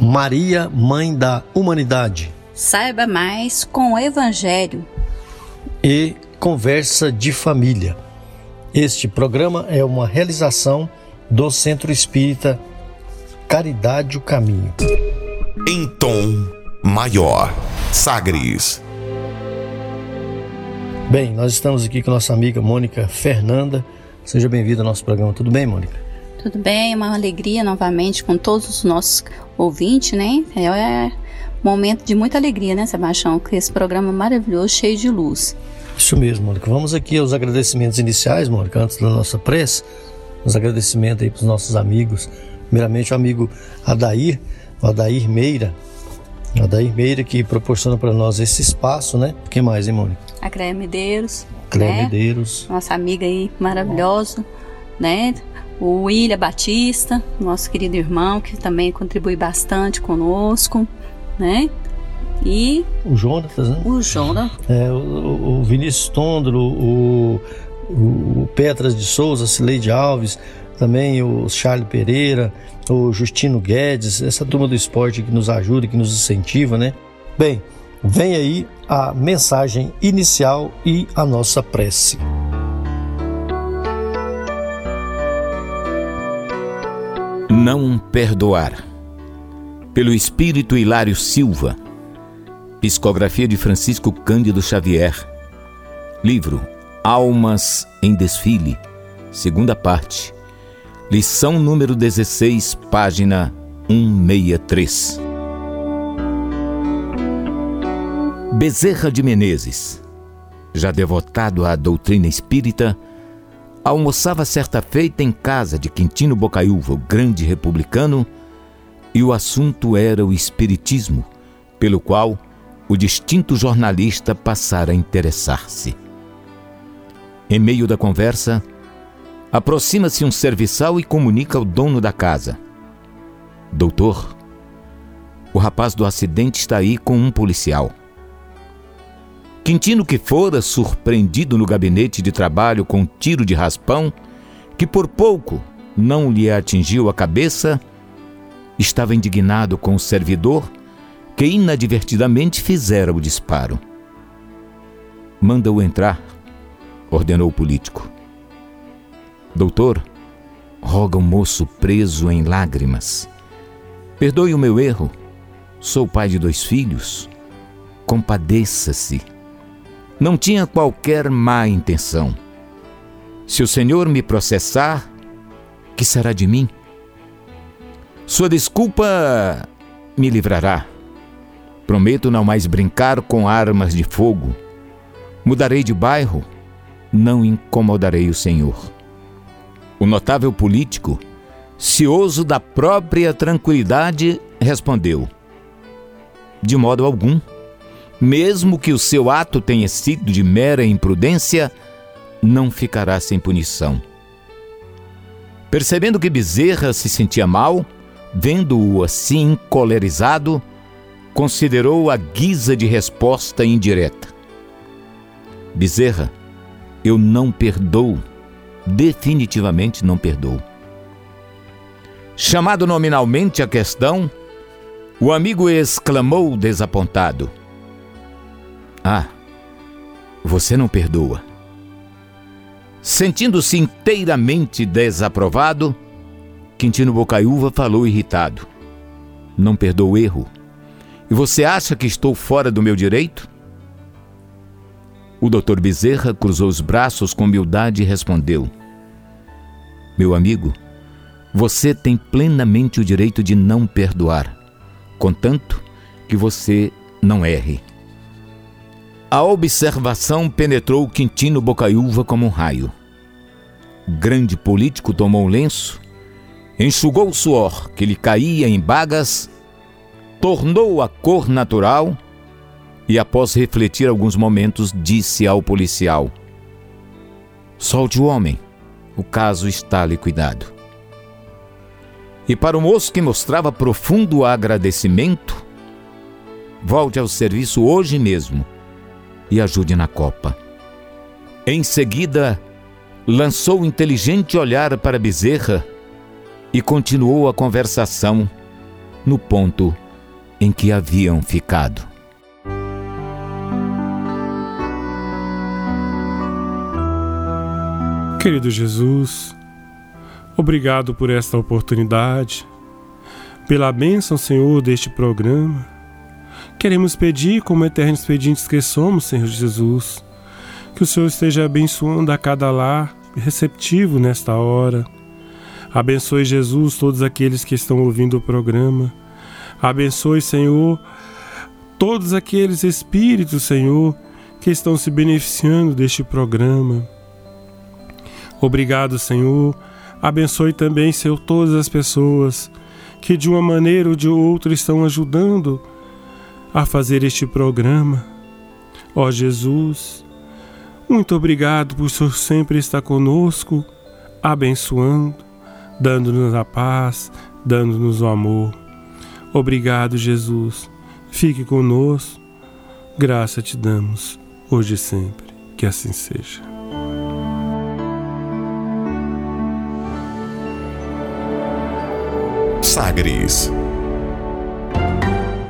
Maria, Mãe da Humanidade. Saiba mais com o Evangelho. E Conversa de Família. Este programa é uma realização do Centro Espírita Caridade o Caminho. Em tom maior. Sagres. Bem, nós estamos aqui com nossa amiga Mônica Fernanda. Seja bem-vinda ao nosso programa. Tudo bem, Mônica? Tudo bem, uma alegria novamente com todos os nossos ouvintes, né? É momento de muita alegria, né, Sebastião? Com esse programa maravilhoso, cheio de luz. Isso mesmo, Mônica. Vamos aqui aos agradecimentos iniciais, Mônica, antes da nossa prece. Os agradecimentos aí para os nossos amigos. Primeiramente, o amigo Adair, o Adair Meira. O Adair Meira que proporciona para nós esse espaço, né? O que mais, hein, Mônica? A Cléia Medeiros. Cléia né? Medeiros. Nossa amiga aí maravilhosa, né? O William Batista, nosso querido irmão, que também contribui bastante conosco, né? E o Jonatas, né? O Jonas. É, o, o Vinícius Tondro, o, o, Petras de Souza, Cileide Alves, também o Charles Pereira, o Justino Guedes, essa turma do esporte que nos ajuda, que nos incentiva, né? Bem, vem aí a mensagem inicial e a nossa prece. Não perdoar. Pelo espírito Hilário Silva. Psicografia de Francisco Cândido Xavier. Livro Almas em Desfile. Segunda parte. Lição número 16, página 163. Bezerra de Menezes, já devotado à doutrina espírita, almoçava certa feita em casa de Quintino Bocaiúva, o grande republicano, e o assunto era o espiritismo, pelo qual o distinto jornalista passara a interessar-se. Em meio da conversa, aproxima-se um serviçal e comunica ao dono da casa: Doutor, o rapaz do acidente está aí com um policial. Quintino, que fora surpreendido no gabinete de trabalho com um tiro de raspão, que por pouco não lhe atingiu a cabeça, estava indignado com o servidor que inadvertidamente fizera o disparo. Manda-o entrar, ordenou o político. Doutor, roga o moço preso em lágrimas. Perdoe o meu erro. Sou pai de dois filhos. Compadeça-se não tinha qualquer má intenção. Se o Senhor me processar, que será de mim? Sua desculpa me livrará. Prometo não mais brincar com armas de fogo. Mudarei de bairro, não incomodarei o Senhor. O notável político, cioso da própria tranquilidade, respondeu: De modo algum mesmo que o seu ato tenha sido de mera imprudência, não ficará sem punição. Percebendo que Bezerra se sentia mal, vendo-o assim encolerizado, considerou a guisa de resposta indireta. Bezerra, eu não perdoo, definitivamente não perdoo. Chamado nominalmente a questão, o amigo exclamou desapontado: ah, você não perdoa. Sentindo-se inteiramente desaprovado, Quintino Bocaiúva falou irritado: Não perdoo o erro. E você acha que estou fora do meu direito? O doutor Bezerra cruzou os braços com humildade e respondeu: Meu amigo, você tem plenamente o direito de não perdoar, contanto que você não erre. A observação penetrou Quintino Bocaiúva como um raio. O grande político tomou um lenço, enxugou o suor que lhe caía em bagas, tornou a cor natural e, após refletir alguns momentos, disse ao policial: Solte o homem, o caso está liquidado. E para o moço que mostrava profundo agradecimento, volte ao serviço hoje mesmo e ajude na copa. Em seguida, lançou um inteligente olhar para Bezerra e continuou a conversação no ponto em que haviam ficado. Querido Jesus, obrigado por esta oportunidade, pela bênção, Senhor, deste programa. Queremos pedir, como eternos pedintes que somos, Senhor Jesus, que o Senhor esteja abençoando a cada lar receptivo nesta hora. Abençoe, Jesus, todos aqueles que estão ouvindo o programa. Abençoe, Senhor, todos aqueles espíritos, Senhor, que estão se beneficiando deste programa. Obrigado, Senhor. Abençoe também, Senhor, todas as pessoas que de uma maneira ou de outra estão ajudando a fazer este programa. Ó Jesus, muito obrigado por Senhor sempre estar conosco, abençoando, dando-nos a paz, dando-nos o amor. Obrigado, Jesus. Fique conosco. Graça te damos, hoje e sempre. Que assim seja. Sagres.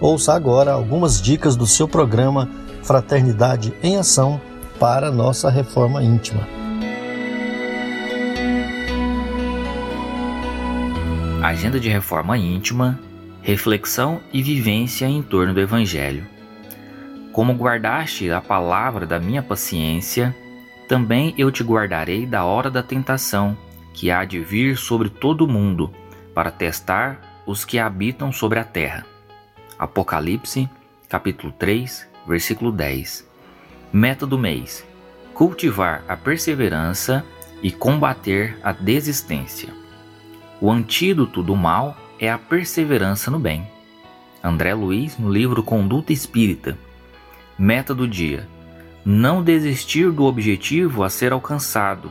Ouça agora algumas dicas do seu programa Fraternidade em Ação para nossa reforma íntima. Agenda de reforma íntima, reflexão e vivência em torno do Evangelho. Como guardaste a palavra da minha paciência, também eu te guardarei da hora da tentação, que há de vir sobre todo o mundo para testar os que habitam sobre a terra. Apocalipse, capítulo 3, versículo 10. Meta do mês: cultivar a perseverança e combater a desistência. O antídoto do mal é a perseverança no bem. André Luiz, no livro Conduta Espírita. Meta do dia: não desistir do objetivo a ser alcançado,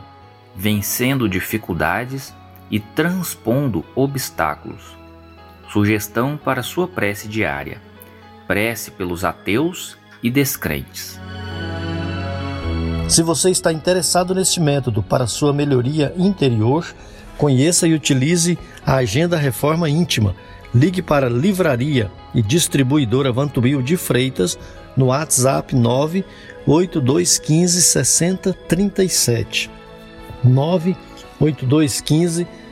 vencendo dificuldades e transpondo obstáculos. Sugestão para sua prece diária: prece pelos ateus e descrentes. Se você está interessado neste método para sua melhoria interior, conheça e utilize a Agenda Reforma Íntima. Ligue para Livraria e Distribuidora Vantubil de Freitas no WhatsApp 98215 6037. 98215 6037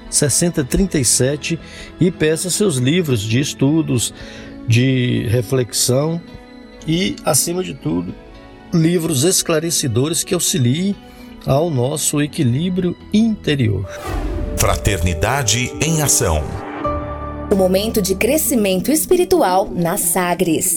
e peça seus livros de estudos, de reflexão e, acima de tudo, livros esclarecedores que auxiliem ao nosso equilíbrio interior. Fraternidade em Ação. O momento de crescimento espiritual na Sagres.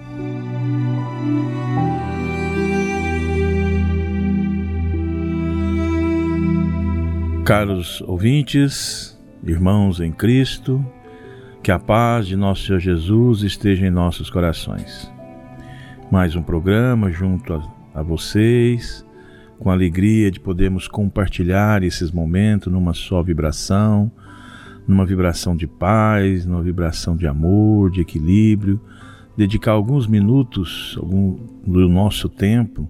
Caros ouvintes, irmãos em Cristo, que a paz de nosso Senhor Jesus esteja em nossos corações. Mais um programa junto a, a vocês, com a alegria de podermos compartilhar esses momentos numa só vibração, numa vibração de paz, numa vibração de amor, de equilíbrio, dedicar alguns minutos algum, do nosso tempo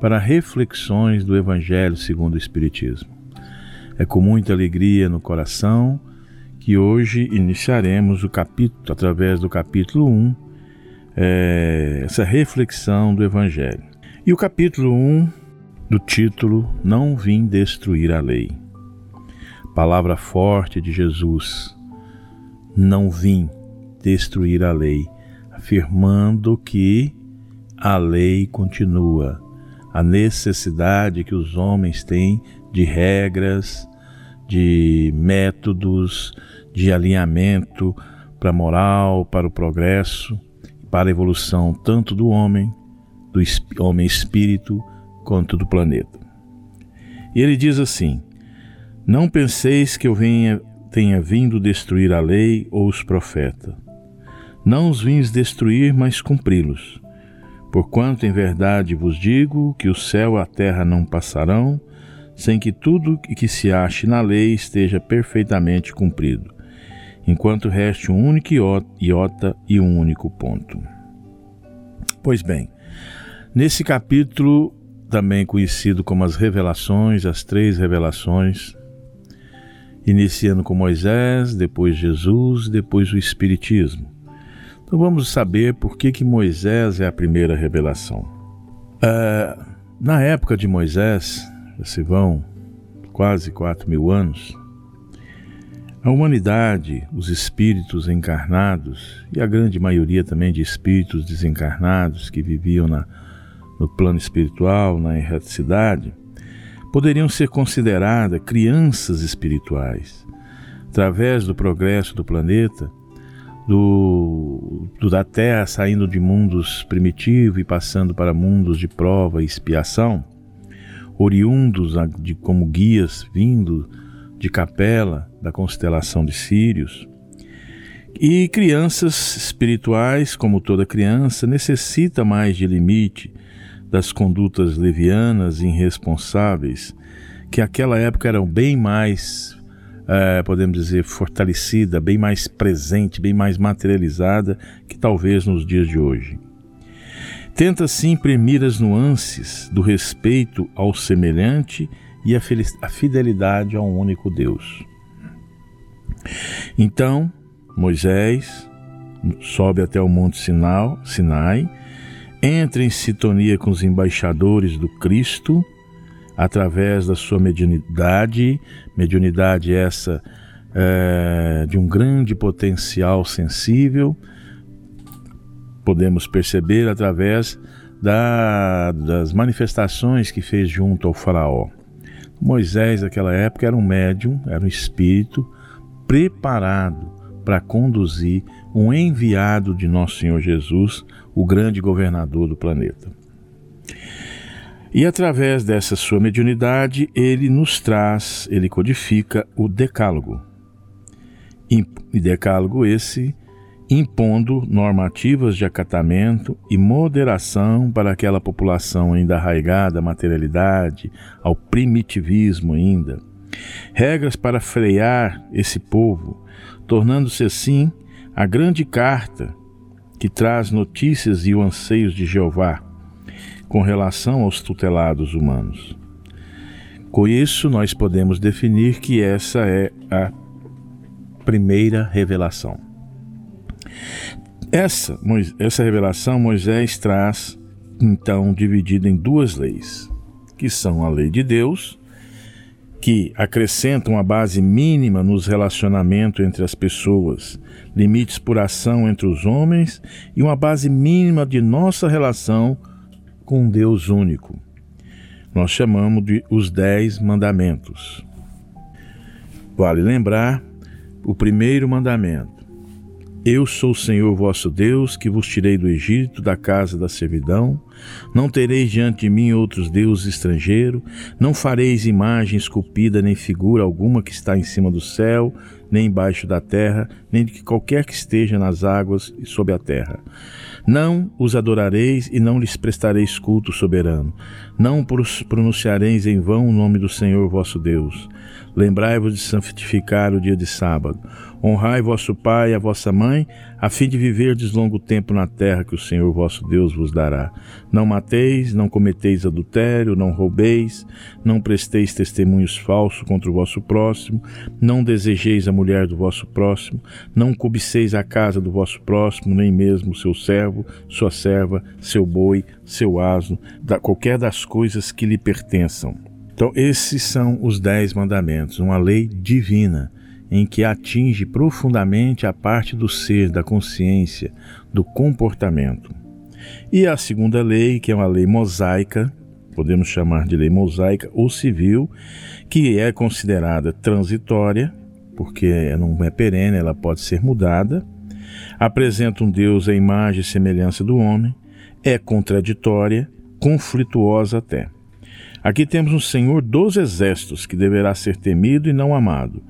para reflexões do Evangelho segundo o Espiritismo. É com muita alegria no coração que hoje iniciaremos o capítulo, através do capítulo 1, é, essa reflexão do Evangelho. E o capítulo 1 do título Não Vim Destruir a Lei. Palavra forte de Jesus. Não vim destruir a lei, afirmando que a lei continua, a necessidade que os homens têm de regras, de métodos, de alinhamento para a moral, para o progresso, para a evolução tanto do homem, do homem espírito, quanto do planeta. E ele diz assim: Não penseis que eu venha, tenha vindo destruir a lei ou os profetas. Não os vins destruir, mas cumpri-los. Porquanto em verdade vos digo que o céu e a terra não passarão, sem que tudo que se ache na lei esteja perfeitamente cumprido, enquanto reste um único iota e um único ponto. Pois bem, nesse capítulo, também conhecido como as revelações, as três revelações, iniciando com Moisés, depois Jesus, depois o Espiritismo. Então vamos saber por que, que Moisés é a primeira revelação. Uh, na época de Moisés, se vão quase quatro mil anos, a humanidade, os espíritos encarnados e a grande maioria também de espíritos desencarnados que viviam na, no plano espiritual, na erraticidade, poderiam ser consideradas crianças espirituais. Através do progresso do planeta, do, do, da Terra saindo de mundos primitivos e passando para mundos de prova e expiação, oriundos de, como guias vindo de Capela, da constelação de Sírios. E crianças espirituais, como toda criança, necessita mais de limite das condutas levianas e irresponsáveis, que naquela época eram bem mais, é, podemos dizer, fortalecida, bem mais presente, bem mais materializada que talvez nos dias de hoje. Tenta-se imprimir as nuances do respeito ao semelhante e a fidelidade a um único Deus. Então, Moisés sobe até o Monte Sinai, entra em sintonia com os embaixadores do Cristo através da sua mediunidade, mediunidade essa é, de um grande potencial sensível, podemos perceber através da, das manifestações que fez junto ao Faraó. Moisés, naquela época, era um médium, era um espírito preparado para conduzir um enviado de Nosso Senhor Jesus, o grande governador do planeta. E através dessa sua mediunidade, ele nos traz, ele codifica o Decálogo. E Decálogo esse impondo normativas de acatamento e moderação para aquela população ainda arraigada à materialidade, ao primitivismo ainda. Regras para frear esse povo, tornando-se assim a grande carta que traz notícias e o anseios de Jeová com relação aos tutelados humanos. Com isso, nós podemos definir que essa é a primeira revelação. Essa, essa revelação Moisés traz, então, dividida em duas leis, que são a lei de Deus, que acrescenta uma base mínima nos relacionamentos entre as pessoas, limites por ação entre os homens e uma base mínima de nossa relação com Deus único. Nós chamamos de os Dez Mandamentos. Vale lembrar o primeiro mandamento: Eu sou o Senhor vosso Deus, que vos tirei do Egito, da casa da servidão. Não tereis diante de mim outros deuses estrangeiros, não fareis imagem esculpida, nem figura alguma que está em cima do céu, nem embaixo da terra, nem de qualquer que esteja nas águas e sob a terra. Não os adorareis e não lhes prestareis culto soberano. Não pronunciareis em vão o nome do Senhor vosso Deus. Lembrai-vos de santificar o dia de sábado. Honrai vosso pai e a vossa mãe, a fim de viverdes longo tempo na terra que o Senhor vosso Deus vos dará. Não mateis, não cometeis adultério, não roubeis, não presteis testemunhos falsos contra o vosso próximo, não desejeis a mulher do vosso próximo, não cobiceis a casa do vosso próximo, nem mesmo seu servo, sua serva, seu boi, seu asno, da, qualquer das coisas que lhe pertençam então, esses são os Dez Mandamentos, uma lei divina em que atinge profundamente a parte do ser, da consciência, do comportamento. E a segunda lei, que é uma lei mosaica, podemos chamar de lei mosaica ou civil, que é considerada transitória, porque não é perene, ela pode ser mudada, apresenta um Deus à imagem e semelhança do homem, é contraditória, conflituosa até. Aqui temos um Senhor dos exércitos que deverá ser temido e não amado.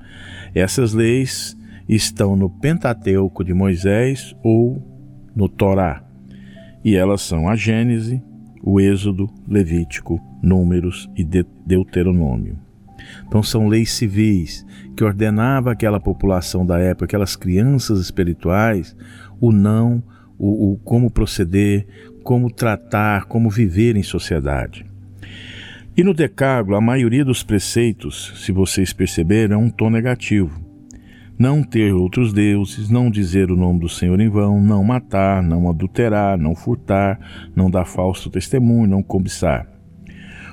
Essas leis estão no Pentateuco de Moisés ou no Torá, e elas são a Gênese, o Êxodo, Levítico, Números e Deuteronômio. Então são leis civis que ordenava aquela população da época, aquelas crianças espirituais, o não, o, o como proceder, como tratar, como viver em sociedade. E no Decálogo, a maioria dos preceitos, se vocês perceberam, é um tom negativo. Não ter outros deuses, não dizer o nome do Senhor em vão, não matar, não adulterar, não furtar, não dar falso testemunho, não cobiçar.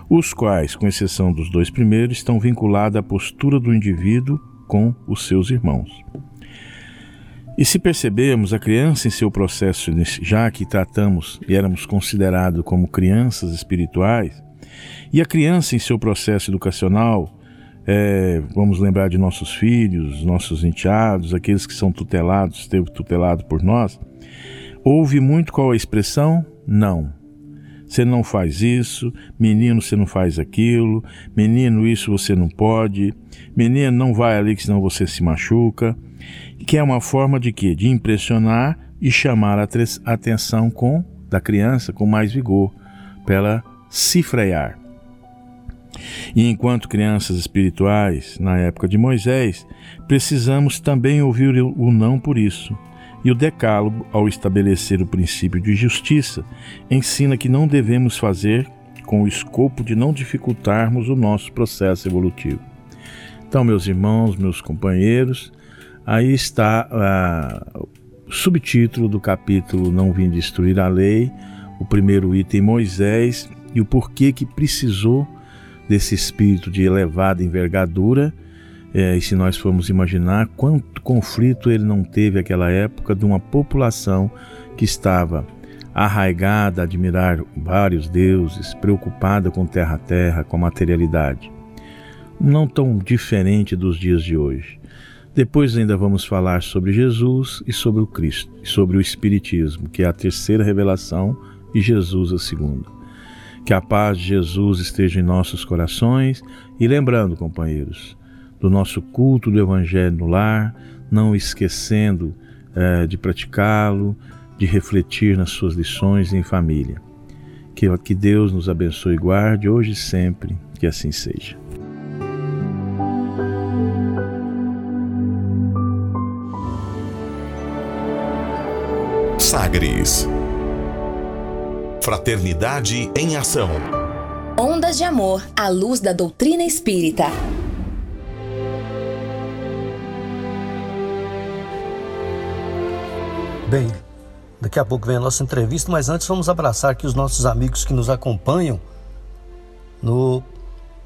Os quais, com exceção dos dois primeiros, estão vinculados à postura do indivíduo com os seus irmãos. E se percebermos a criança em seu processo, já que tratamos e éramos considerados como crianças espirituais, e a criança, em seu processo educacional, é, vamos lembrar de nossos filhos, nossos enteados, aqueles que são tutelados, teve tutelado por nós, ouve muito qual a expressão? Não. Você não faz isso, menino, você não faz aquilo, menino, isso você não pode, menino, não vai ali que senão você se machuca. Que é uma forma de quê? De impressionar e chamar a atenção com da criança com mais vigor, para ela se frear. E enquanto crianças espirituais, na época de Moisés, precisamos também ouvir o não por isso. E o Decálogo, ao estabelecer o princípio de justiça, ensina que não devemos fazer com o escopo de não dificultarmos o nosso processo evolutivo. Então, meus irmãos, meus companheiros, aí está uh, o subtítulo do capítulo Não Vim Destruir a Lei, o primeiro item Moisés e o porquê que precisou desse espírito de elevada envergadura. É, e se nós formos imaginar quanto conflito ele não teve naquela época de uma população que estava arraigada a admirar vários deuses, preocupada com terra a terra, com a materialidade. Não tão diferente dos dias de hoje. Depois ainda vamos falar sobre Jesus e sobre o Cristo, e sobre o Espiritismo, que é a terceira revelação, e Jesus a segunda. Que a paz de Jesus esteja em nossos corações e lembrando, companheiros, do nosso culto do Evangelho no lar, não esquecendo é, de praticá-lo, de refletir nas suas lições em família. Que, que Deus nos abençoe e guarde hoje e sempre, que assim seja. Sagres Fraternidade em Ação. Ondas de Amor à luz da doutrina espírita. Bem, daqui a pouco vem a nossa entrevista, mas antes vamos abraçar aqui os nossos amigos que nos acompanham no,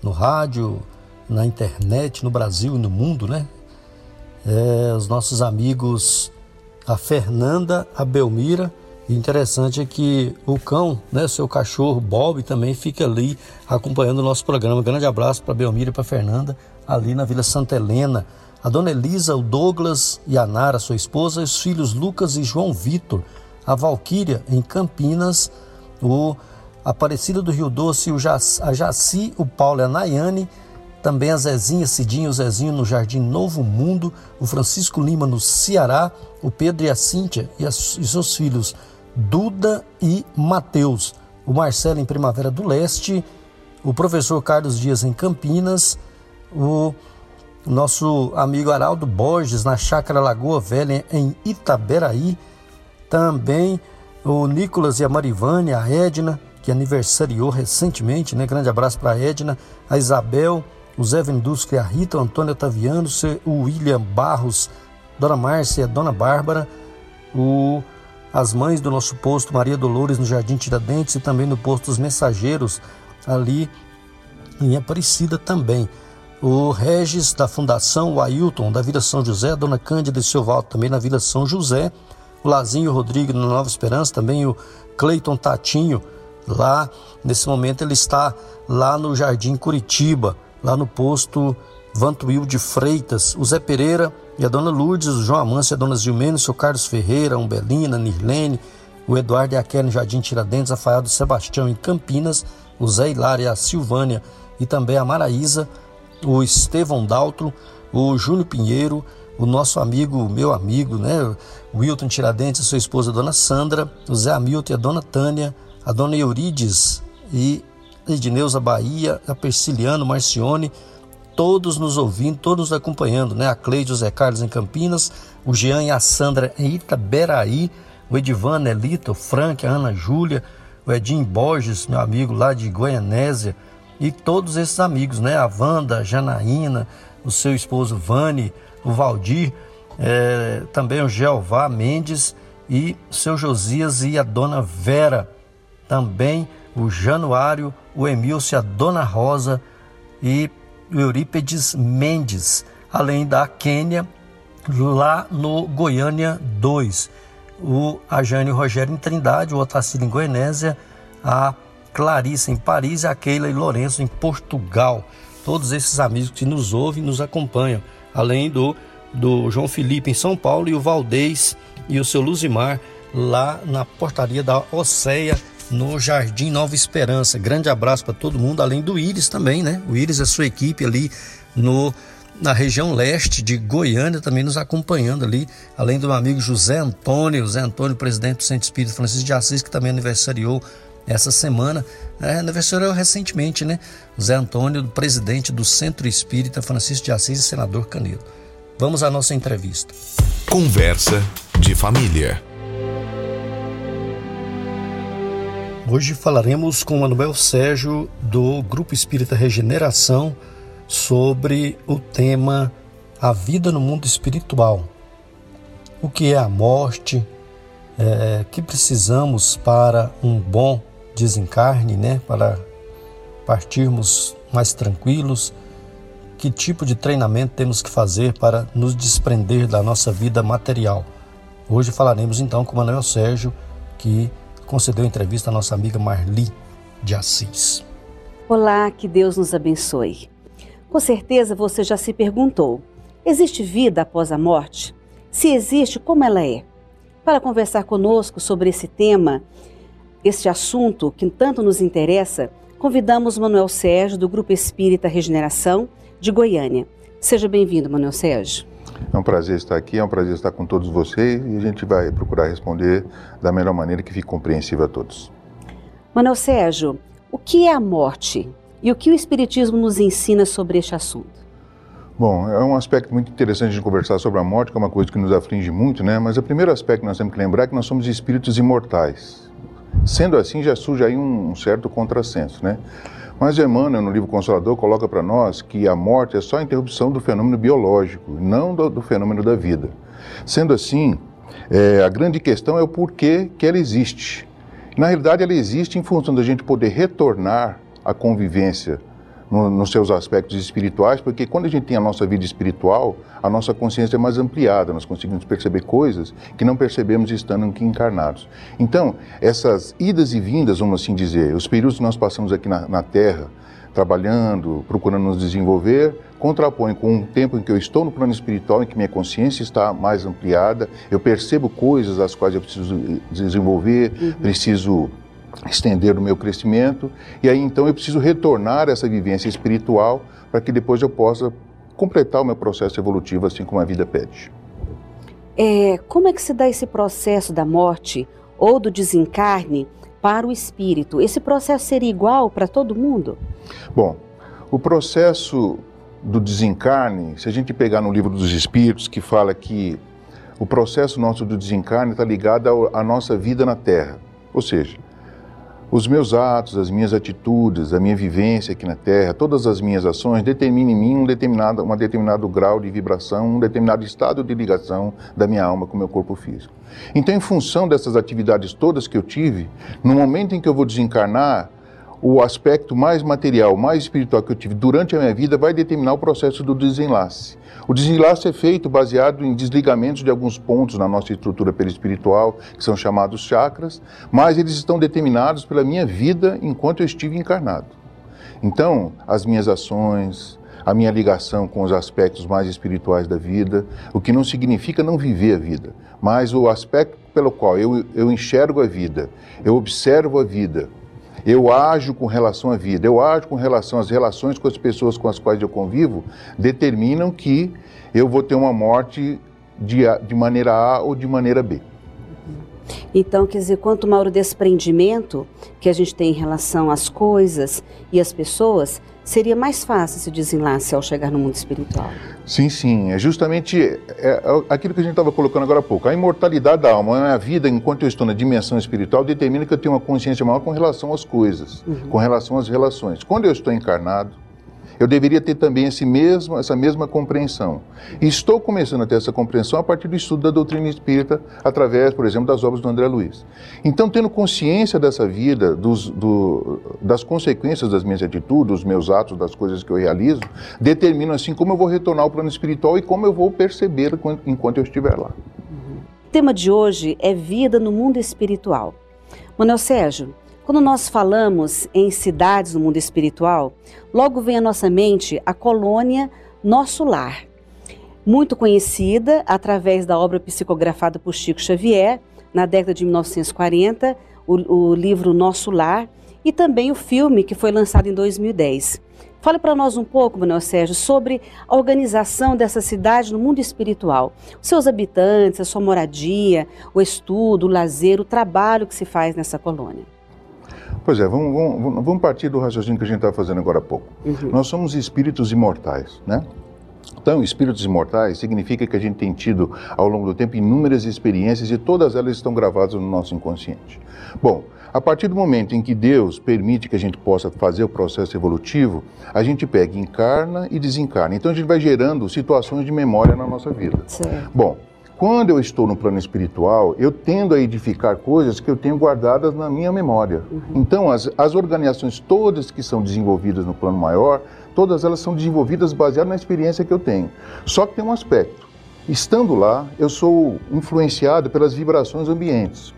no rádio, na internet, no Brasil e no mundo, né? É, os nossos amigos, a Fernanda, a Belmira e interessante é que o cão, né, seu cachorro Bob, também fica ali acompanhando o nosso programa. grande abraço para Belmira e para Fernanda, ali na Vila Santa Helena, a dona Elisa, o Douglas e a Nara, sua esposa, os filhos Lucas e João Vitor, a Valquíria em Campinas, o Aparecida do Rio Doce, o Jaci, a Jaci, o Paulo e a Nayane, também a Zezinha, Cidinho, o Zezinho no Jardim Novo Mundo, o Francisco Lima no Ceará, o Pedro e a Cíntia e, e seus filhos Duda e Mateus, o Marcelo em Primavera do Leste, o professor Carlos Dias em Campinas, o nosso amigo Araldo Borges na Chácara Lagoa Velha em Itaberaí, também o Nicolas e a Marivane, a Edna, que aniversariou recentemente, né? Grande abraço para a Edna, a Isabel, o Zé Vendusca a Rita, o Antônio Otaviano, o William Barros, Dona Márcia, a Dona Bárbara, o, as mães do nosso posto Maria Dolores no Jardim Tiradentes e também no posto dos Mensageiros, ali em Aparecida também. O Regis da Fundação, o Ailton da Vila São José, a Dona Cândida e seu Valdo também na Vila São José, o Lazinho Rodrigues na Nova Esperança, também o Cleiton Tatinho, lá nesse momento ele está lá no Jardim Curitiba lá no posto Vantuil de Freitas, o Zé Pereira e a dona Lourdes, o João Amância, a dona Zilmene, o seu Carlos Ferreira, a Umbelina, a Nirlene, o Eduardo e a Kelly Jardim Tiradentes, Rafael do Sebastião em Campinas, o Zé Hilário a Silvânia e também a Maraísa, o Estevão Daltro, o Júnior Pinheiro, o nosso amigo, meu amigo, né, o Wilton Tiradentes, a sua esposa, a dona Sandra, o Zé Hamilton e a dona Tânia, a dona Eurides e Edneuza Bahia, a Persiliano, Marcione, todos nos ouvindo, todos nos acompanhando, né? A Cleide, o Zé Carlos em Campinas, o Jean e a Sandra em Itaberaí, o Edivan, Nelita, o Frank, a Ana Júlia, o Edinho Borges, meu amigo lá de Goianésia, e todos esses amigos, né? A Wanda, a Janaína, o seu esposo Vani, o Valdir, é, também o Jeová Mendes e seu Josias e a dona Vera, também o Januário, o Emilce, a Dona Rosa e Eurípedes Mendes, além da Quênia, lá no Goiânia 2. O a Jane Rogério em Trindade, o Otacílio em Goianésia, a Clarice em Paris, a Keila e Lourenço em Portugal. Todos esses amigos que nos ouvem e nos acompanham, além do, do João Felipe em São Paulo e o Valdez e o seu Luzimar lá na portaria da Oceia no Jardim Nova Esperança. Grande abraço para todo mundo, além do Íris também, né? O Íris e a sua equipe ali no na região leste de Goiânia, também nos acompanhando ali, além do meu amigo José Antônio, José Antônio, presidente do Centro Espírita Francisco de Assis, que também aniversariou essa semana, é, aniversariou recentemente, né? José Antônio, presidente do Centro Espírita Francisco de Assis e senador Canedo. Vamos à nossa entrevista. Conversa de família. Hoje falaremos com Manuel Sérgio do Grupo Espírita Regeneração sobre o tema A Vida no Mundo Espiritual. O que é a morte? É, que precisamos para um bom desencarne, né? Para partirmos mais tranquilos? Que tipo de treinamento temos que fazer para nos desprender da nossa vida material? Hoje falaremos então com Manuel Sérgio, que concedeu entrevista à nossa amiga Marli de Assis. Olá, que Deus nos abençoe. Com certeza você já se perguntou: existe vida após a morte? Se existe, como ela é? Para conversar conosco sobre esse tema, este assunto que tanto nos interessa, convidamos Manuel Sérgio, do Grupo Espírita Regeneração, de Goiânia. Seja bem-vindo, Manuel Sérgio. É um prazer estar aqui, é um prazer estar com todos vocês e a gente vai procurar responder da melhor maneira que fique compreensível a todos. Manuel Sérgio, o que é a morte e o que o Espiritismo nos ensina sobre este assunto? Bom, é um aspecto muito interessante de conversar sobre a morte, que é uma coisa que nos aflige muito, né? Mas o primeiro aspecto que nós temos que lembrar é que nós somos espíritos imortais. Sendo assim, já surge aí um certo contrassenso, né? Mas Emmanuel, no livro Consolador, coloca para nós que a morte é só a interrupção do fenômeno biológico, não do, do fenômeno da vida. Sendo assim, é, a grande questão é o porquê que ela existe. Na realidade, ela existe em função da gente poder retornar à convivência no, nos seus aspectos espirituais, porque quando a gente tem a nossa vida espiritual, a nossa consciência é mais ampliada, nós conseguimos perceber coisas que não percebemos estando aqui encarnados. Então, essas idas e vindas, vamos assim dizer, os períodos que nós passamos aqui na, na Terra, trabalhando, procurando nos desenvolver, contrapõe com um tempo em que eu estou no plano espiritual, em que minha consciência está mais ampliada, eu percebo coisas as quais eu preciso desenvolver, uhum. preciso estender o meu crescimento, e aí então eu preciso retornar essa vivência espiritual para que depois eu possa completar o meu processo evolutivo assim como a vida pede. É, como é que se dá esse processo da morte ou do desencarne para o espírito? Esse processo seria igual para todo mundo? Bom, o processo do desencarne, se a gente pegar no livro dos Espíritos, que fala que o processo nosso do desencarne está ligado à nossa vida na Terra. Ou seja, os meus atos, as minhas atitudes, a minha vivência aqui na Terra, todas as minhas ações determinam em mim um determinado, um determinado grau de vibração, um determinado estado de ligação da minha alma com o meu corpo físico. Então, em função dessas atividades todas que eu tive, no momento em que eu vou desencarnar, o aspecto mais material, mais espiritual que eu tive durante a minha vida vai determinar o processo do desenlace. O desenlace é feito baseado em desligamentos de alguns pontos na nossa estrutura perispiritual, que são chamados chakras, mas eles estão determinados pela minha vida enquanto eu estive encarnado. Então, as minhas ações, a minha ligação com os aspectos mais espirituais da vida, o que não significa não viver a vida, mas o aspecto pelo qual eu, eu enxergo a vida, eu observo a vida, eu ajo com relação à vida, eu ajo com relação às relações com as pessoas com as quais eu convivo, determinam que eu vou ter uma morte de, de maneira A ou de maneira B. Então, quer dizer, quanto maior o desprendimento que a gente tem em relação às coisas e às pessoas, seria mais fácil esse desenlace ao chegar no mundo espiritual. Sim, sim. É justamente é, é aquilo que a gente estava colocando agora há pouco. A imortalidade da alma, a vida, enquanto eu estou na dimensão espiritual, determina que eu tenho uma consciência maior com relação às coisas, uhum. com relação às relações. Quando eu estou encarnado, eu deveria ter também esse mesmo, essa mesma compreensão. E estou começando a ter essa compreensão a partir do estudo da doutrina espírita, através, por exemplo, das obras do André Luiz. Então, tendo consciência dessa vida, dos, do, das consequências das minhas atitudes, dos meus atos, das coisas que eu realizo, determino assim como eu vou retornar ao plano espiritual e como eu vou perceber enquanto eu estiver lá. O tema de hoje é vida no mundo espiritual. Manuel Sérgio, quando nós falamos em cidades no mundo espiritual, logo vem à nossa mente a colônia Nosso Lar, muito conhecida através da obra psicografada por Chico Xavier, na década de 1940, o, o livro Nosso Lar, e também o filme que foi lançado em 2010. Fale para nós um pouco, Manuel Sérgio, sobre a organização dessa cidade no mundo espiritual. Os seus habitantes, a sua moradia, o estudo, o lazer, o trabalho que se faz nessa colônia. Pois é, vamos, vamos, vamos partir do raciocínio que a gente estava fazendo agora há pouco. Uhum. Nós somos espíritos imortais, né? Então, espíritos imortais significa que a gente tem tido, ao longo do tempo, inúmeras experiências e todas elas estão gravadas no nosso inconsciente. Bom, a partir do momento em que Deus permite que a gente possa fazer o processo evolutivo, a gente pega, encarna e desencarna. Então, a gente vai gerando situações de memória na nossa vida. Certo. Bom, quando eu estou no plano espiritual, eu tendo a edificar coisas que eu tenho guardadas na minha memória. Uhum. Então, as, as organizações todas que são desenvolvidas no plano maior, todas elas são desenvolvidas baseadas na experiência que eu tenho. Só que tem um aspecto. Estando lá, eu sou influenciado pelas vibrações ambientes.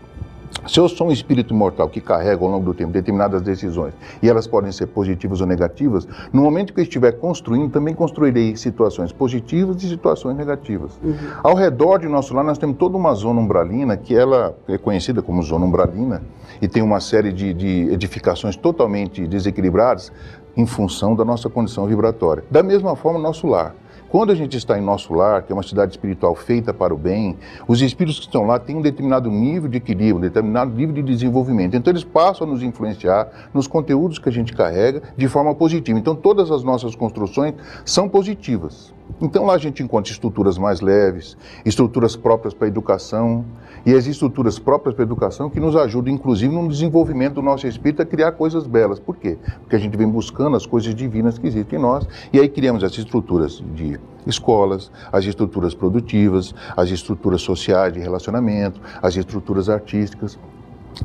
Se eu sou um espírito imortal que carrega ao longo do tempo determinadas decisões e elas podem ser positivas ou negativas, no momento que eu estiver construindo, também construirei situações positivas e situações negativas. Uhum. Ao redor de nosso lar, nós temos toda uma zona umbralina que ela é conhecida como zona umbralina e tem uma série de, de edificações totalmente desequilibradas em função da nossa condição vibratória. Da mesma forma, nosso lar. Quando a gente está em nosso lar, que é uma cidade espiritual feita para o bem, os espíritos que estão lá têm um determinado nível de equilíbrio, um determinado nível de desenvolvimento. Então eles passam a nos influenciar nos conteúdos que a gente carrega de forma positiva. Então todas as nossas construções são positivas. Então lá a gente encontra estruturas mais leves, estruturas próprias para a educação e as estruturas próprias para a educação que nos ajudam, inclusive, no desenvolvimento do nosso espírito a criar coisas belas. Por quê? Porque a gente vem buscando as coisas divinas que existem em nós e aí criamos essas estruturas de escolas, as estruturas produtivas, as estruturas sociais de relacionamento, as estruturas artísticas.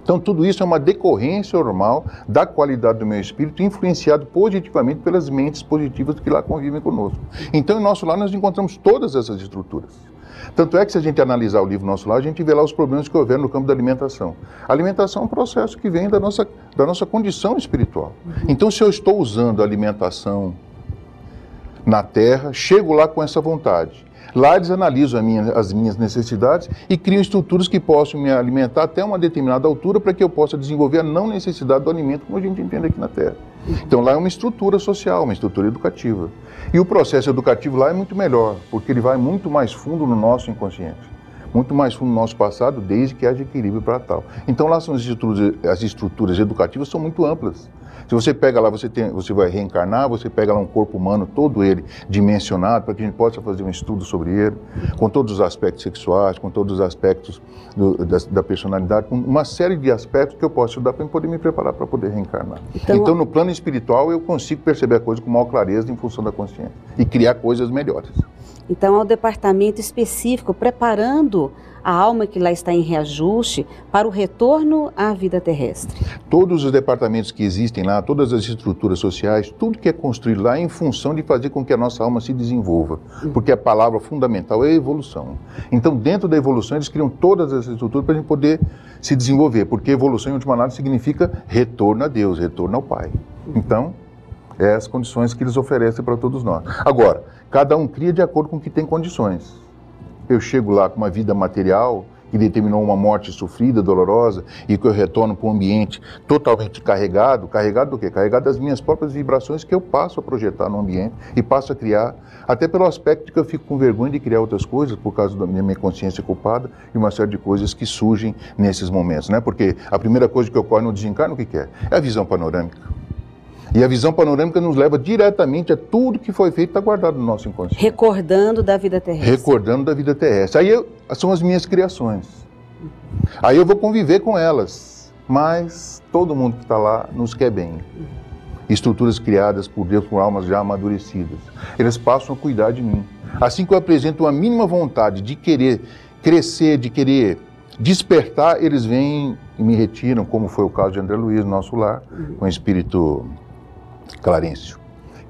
Então, tudo isso é uma decorrência normal da qualidade do meu espírito, influenciado positivamente pelas mentes positivas que lá convivem conosco. Então, em nosso lar, nós encontramos todas essas estruturas. Tanto é que se a gente analisar o livro Nosso Lar, a gente vê lá os problemas que houveram no campo da alimentação. A alimentação é um processo que vem da nossa, da nossa condição espiritual. Então, se eu estou usando a alimentação na terra, chego lá com essa vontade. Lá eles analisam minha, as minhas necessidades e criam estruturas que possam me alimentar até uma determinada altura para que eu possa desenvolver a não necessidade do alimento, como a gente entende aqui na Terra. Então lá é uma estrutura social, uma estrutura educativa. E o processo educativo lá é muito melhor, porque ele vai muito mais fundo no nosso inconsciente, muito mais fundo no nosso passado, desde que haja equilíbrio para tal. Então lá são as estruturas, as estruturas educativas são muito amplas. Se você pega lá, você, tem, você vai reencarnar, você pega lá um corpo humano, todo ele dimensionado, para que a gente possa fazer um estudo sobre ele, com todos os aspectos sexuais, com todos os aspectos do, da, da, personalidade, com uma série de aspectos que eu posso estudar para poder me preparar para poder reencarnar. Então, então, no plano espiritual, eu consigo perceber a coisa com maior clareza em função da consciência e criar coisas melhores. Então, é um departamento específico preparando a alma que lá está em reajuste para o retorno à vida terrestre. Todos os departamentos que existem lá, todas as estruturas sociais, tudo que é construído lá é em função de fazer com que a nossa alma se desenvolva, porque a palavra fundamental é evolução. Então, dentro da evolução, eles criam todas as estruturas para a gente poder se desenvolver, porque evolução, em última análise, significa retorno a Deus, retorno ao Pai. Então, é as condições que eles oferecem para todos nós. Agora, cada um cria de acordo com o que tem condições eu chego lá com uma vida material que determinou uma morte sofrida, dolorosa, e que eu retorno para um ambiente totalmente carregado, carregado do quê? Carregado das minhas próprias vibrações que eu passo a projetar no ambiente e passo a criar, até pelo aspecto que eu fico com vergonha de criar outras coisas por causa da minha consciência culpada e uma série de coisas que surgem nesses momentos, né? Porque a primeira coisa que ocorre no desencarno, o que é? É a visão panorâmica. E a visão panorâmica nos leva diretamente a tudo que foi feito está guardado no nosso inconsciente. Recordando da vida terrestre. Recordando da vida terrestre. Aí eu, são as minhas criações. Aí eu vou conviver com elas. Mas todo mundo que está lá nos quer bem. Estruturas criadas por Deus por almas já amadurecidas. Eles passam a cuidar de mim. Assim que eu apresento uma mínima vontade de querer crescer, de querer despertar, eles vêm e me retiram, como foi o caso de André Luiz, nosso lar, com espírito Clarencio,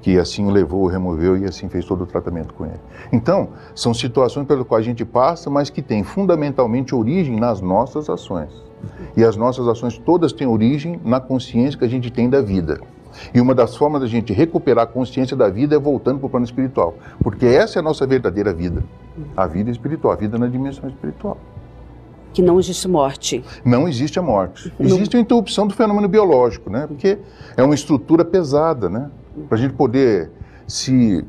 que assim o levou, o removeu e assim fez todo o tratamento com ele. Então, são situações pelas quais a gente passa, mas que têm fundamentalmente origem nas nossas ações. E as nossas ações todas têm origem na consciência que a gente tem da vida. E uma das formas da gente recuperar a consciência da vida é voltando para o plano espiritual. Porque essa é a nossa verdadeira vida. A vida espiritual, a vida na dimensão espiritual que não existe morte. Não existe a morte. Existe não... a interrupção do fenômeno biológico, né? Porque é uma estrutura pesada, né? Para a gente poder se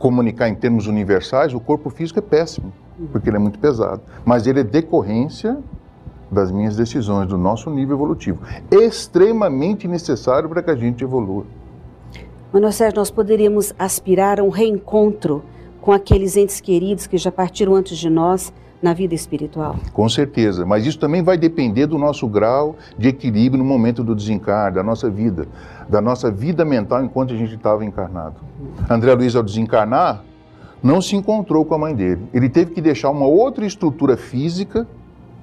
comunicar em termos universais, o corpo físico é péssimo, porque ele é muito pesado. Mas ele é decorrência das minhas decisões, do nosso nível evolutivo. Extremamente necessário para que a gente evolua. Manoel Sérgio, nós poderíamos aspirar a um reencontro com aqueles entes queridos que já partiram antes de nós, na vida espiritual? Com certeza, mas isso também vai depender do nosso grau de equilíbrio no momento do desencarne, da nossa vida, da nossa vida mental enquanto a gente estava encarnado. André Luiz, ao desencarnar, não se encontrou com a mãe dele. Ele teve que deixar uma outra estrutura física.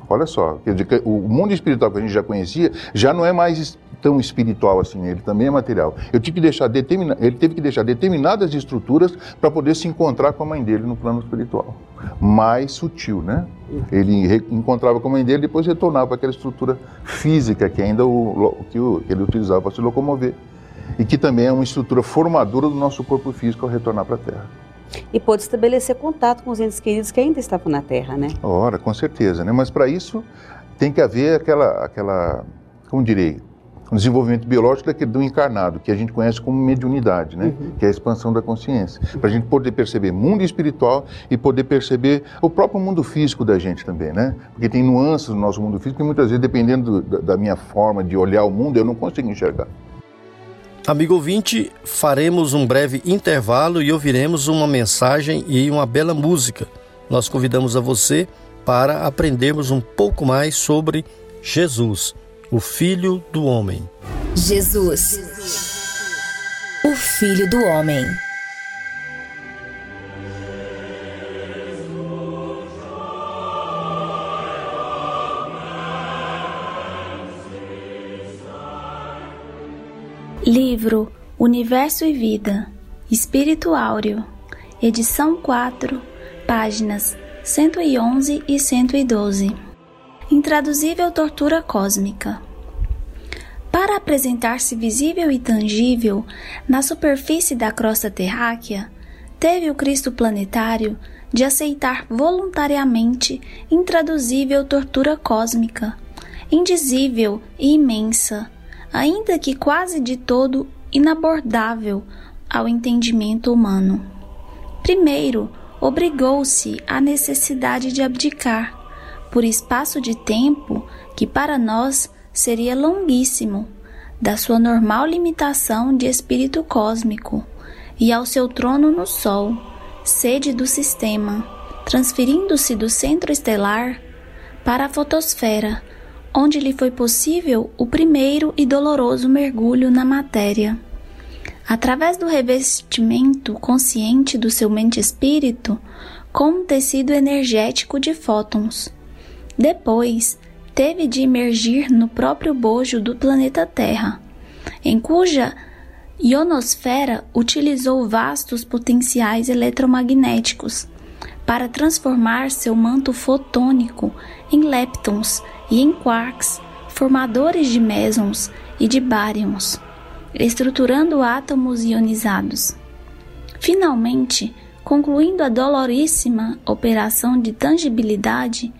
Olha só, o mundo espiritual que a gente já conhecia já não é mais tão espiritual assim, ele também é material. Eu tive que deixar determina, ele teve que deixar determinadas estruturas para poder se encontrar com a mãe dele no plano espiritual. Mais sutil, né? Ele encontrava com a mãe dele e depois retornava para aquela estrutura física que ainda o, que, o, ele utilizava para se locomover. E que também é uma estrutura formadora do nosso corpo físico ao retornar para a Terra. E pôde estabelecer contato com os entes queridos que ainda estavam na Terra, né? Ora, com certeza, né? Mas para isso tem que haver aquela, aquela, como direi, um desenvolvimento biológico daquele do encarnado, que a gente conhece como mediunidade, né? Uhum. que é a expansão da consciência. Para a gente poder perceber mundo espiritual e poder perceber o próprio mundo físico da gente também, né? Porque tem nuances no nosso mundo físico que muitas vezes, dependendo do, da minha forma de olhar o mundo, eu não consigo enxergar. Amigo ouvinte, faremos um breve intervalo e ouviremos uma mensagem e uma bela música. Nós convidamos a você para aprendermos um pouco mais sobre Jesus o Filho do Homem. Jesus, o Filho do Homem. Livro Universo e Vida, Espírito Áureo, edição 4, páginas 111 e 112. Intraduzível tortura cósmica. Para apresentar-se visível e tangível na superfície da crosta terráquea, teve o Cristo planetário de aceitar voluntariamente intraduzível tortura cósmica, indizível e imensa, ainda que quase de todo inabordável ao entendimento humano. Primeiro, obrigou-se à necessidade de abdicar, por espaço de tempo que para nós seria longuíssimo, da sua normal limitação de espírito cósmico, e ao seu trono no Sol, sede do sistema, transferindo-se do centro estelar para a fotosfera, onde lhe foi possível o primeiro e doloroso mergulho na matéria. Através do revestimento consciente do seu mente-espírito com um tecido energético de fótons, depois, teve de emergir no próprio bojo do planeta Terra, em cuja ionosfera utilizou vastos potenciais eletromagnéticos para transformar seu manto fotônico em leptons e em quarks, formadores de mesons e de baryons, estruturando átomos ionizados. Finalmente, concluindo a doloríssima operação de tangibilidade,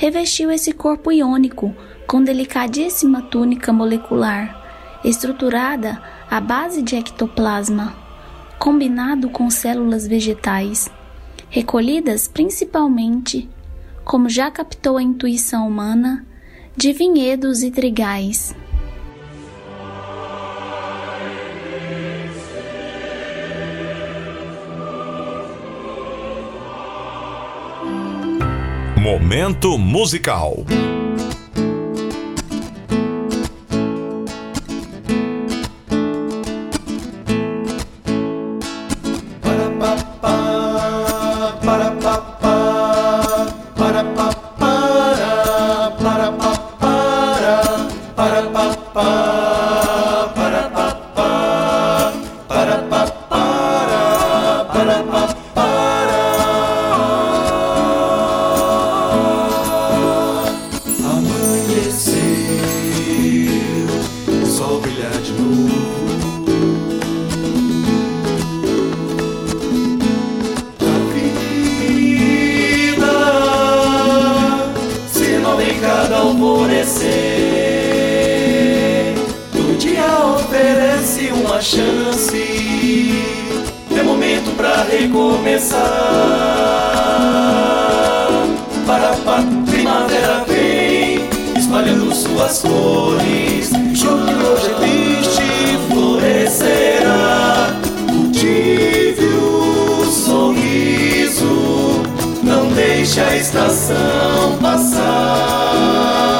revestiu esse corpo iônico com delicadíssima túnica molecular, estruturada à base de ectoplasma, combinado com células vegetais, recolhidas principalmente, como já captou a intuição humana, de vinhedos e trigais. Momento musical. Para para para para para Para a primavera vem, espalhando suas cores. Chão que hoje é triste florescerá. Cultive o sorriso, não deixe a estação passar.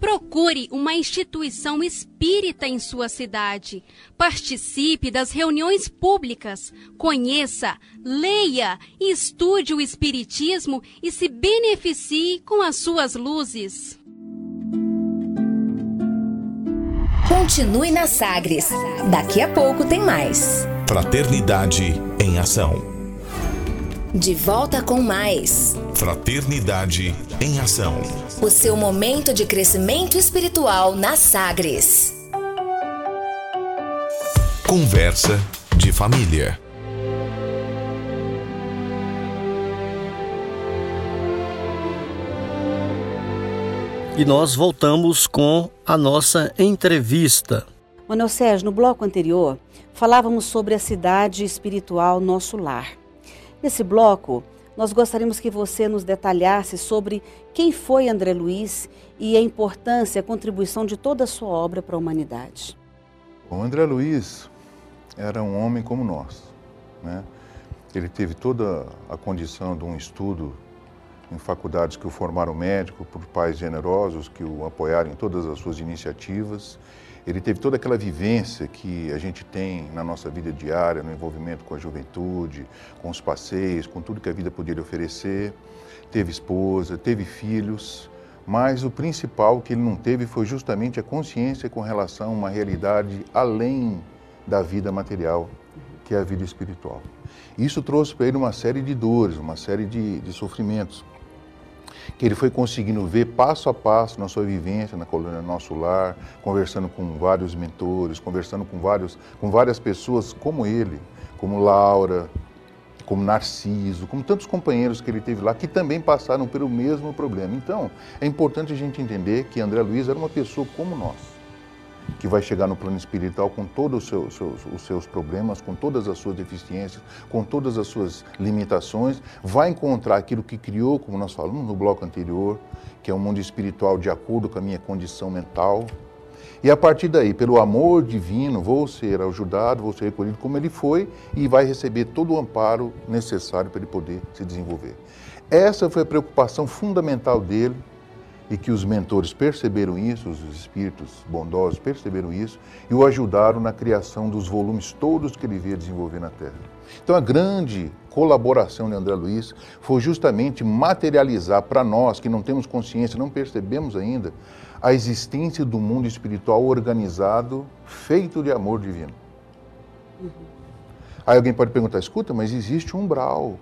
Procure uma instituição espírita em sua cidade. Participe das reuniões públicas. Conheça, leia e estude o Espiritismo e se beneficie com as suas luzes. Continue na Sagres. Daqui a pouco tem mais. Fraternidade em ação. De volta com mais. Fraternidade em ação. O seu momento de crescimento espiritual na Sagres. Conversa de família. E nós voltamos com a nossa entrevista. Manuel Sérgio, no bloco anterior, falávamos sobre a cidade espiritual Nosso Lar. Nesse bloco, nós gostaríamos que você nos detalhasse sobre quem foi André Luiz e a importância, a contribuição de toda a sua obra para a humanidade. O André Luiz era um homem como nós. Né? Ele teve toda a condição de um estudo em faculdades que o formaram médico, por pais generosos que o apoiaram em todas as suas iniciativas. Ele teve toda aquela vivência que a gente tem na nossa vida diária, no envolvimento com a juventude, com os passeios, com tudo que a vida podia lhe oferecer. Teve esposa, teve filhos, mas o principal que ele não teve foi justamente a consciência com relação a uma realidade além da vida material, que é a vida espiritual. Isso trouxe para ele uma série de dores, uma série de, de sofrimentos que ele foi conseguindo ver passo a passo na sua vivência na colônia Nosso Lar, conversando com vários mentores, conversando com, vários, com várias pessoas como ele, como Laura, como Narciso, como tantos companheiros que ele teve lá, que também passaram pelo mesmo problema. Então, é importante a gente entender que André Luiz era uma pessoa como nós, que vai chegar no plano espiritual com todos os seus, seus, os seus problemas, com todas as suas deficiências, com todas as suas limitações, vai encontrar aquilo que criou, como nós falamos no bloco anterior, que é um mundo espiritual de acordo com a minha condição mental. E a partir daí, pelo amor divino, vou ser ajudado, vou ser recolhido como ele foi e vai receber todo o amparo necessário para ele poder se desenvolver. Essa foi a preocupação fundamental dele e que os mentores perceberam isso, os espíritos bondosos perceberam isso e o ajudaram na criação dos volumes todos que ele via desenvolver na Terra. Então a grande colaboração de André Luiz foi justamente materializar para nós que não temos consciência, não percebemos ainda, a existência do mundo espiritual organizado, feito de amor divino. Aí alguém pode perguntar, escuta, mas existe um umbral.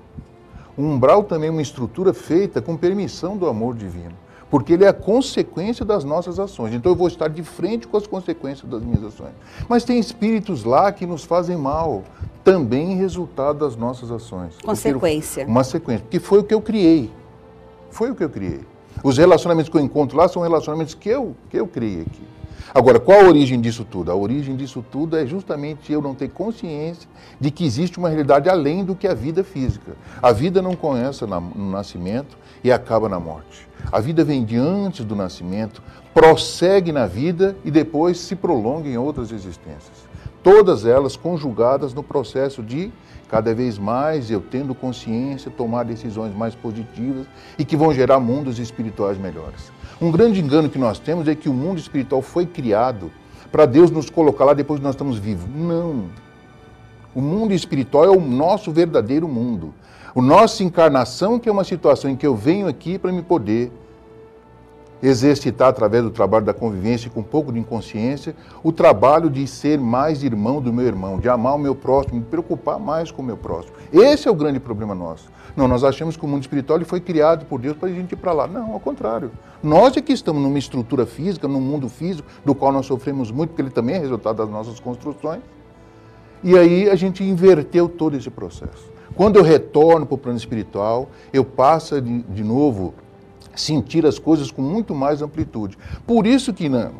O umbral também é uma estrutura feita com permissão do amor divino porque ele é a consequência das nossas ações. Então eu vou estar de frente com as consequências das minhas ações. Mas tem espíritos lá que nos fazem mal, também resultado das nossas ações. Consequência. Uma sequência, porque foi o que eu criei. Foi o que eu criei. Os relacionamentos que eu encontro lá são relacionamentos que eu, que eu criei aqui. Agora, qual a origem disso tudo? A origem disso tudo é justamente eu não ter consciência de que existe uma realidade além do que a vida física. A vida não começa no nascimento e acaba na morte. A vida vem de antes do nascimento, prossegue na vida e depois se prolonga em outras existências. Todas elas conjugadas no processo de cada vez mais eu tendo consciência, tomar decisões mais positivas e que vão gerar mundos espirituais melhores. Um grande engano que nós temos é que o mundo espiritual foi criado para Deus nos colocar lá depois que nós estamos vivos. Não. O mundo espiritual é o nosso verdadeiro mundo. O nossa encarnação que é uma situação em que eu venho aqui para me poder exercitar através do trabalho da convivência com um pouco de inconsciência, o trabalho de ser mais irmão do meu irmão, de amar o meu próximo, me preocupar mais com o meu próximo. Esse é o grande problema nosso. Não, nós achamos que o mundo espiritual foi criado por Deus para a gente ir para lá. Não, ao contrário. Nós é que estamos numa estrutura física, num mundo físico, do qual nós sofremos muito, porque ele também é resultado das nossas construções. E aí a gente inverteu todo esse processo. Quando eu retorno para o plano espiritual, eu passo de, novo sentir as coisas com muito mais amplitude. Por isso que na,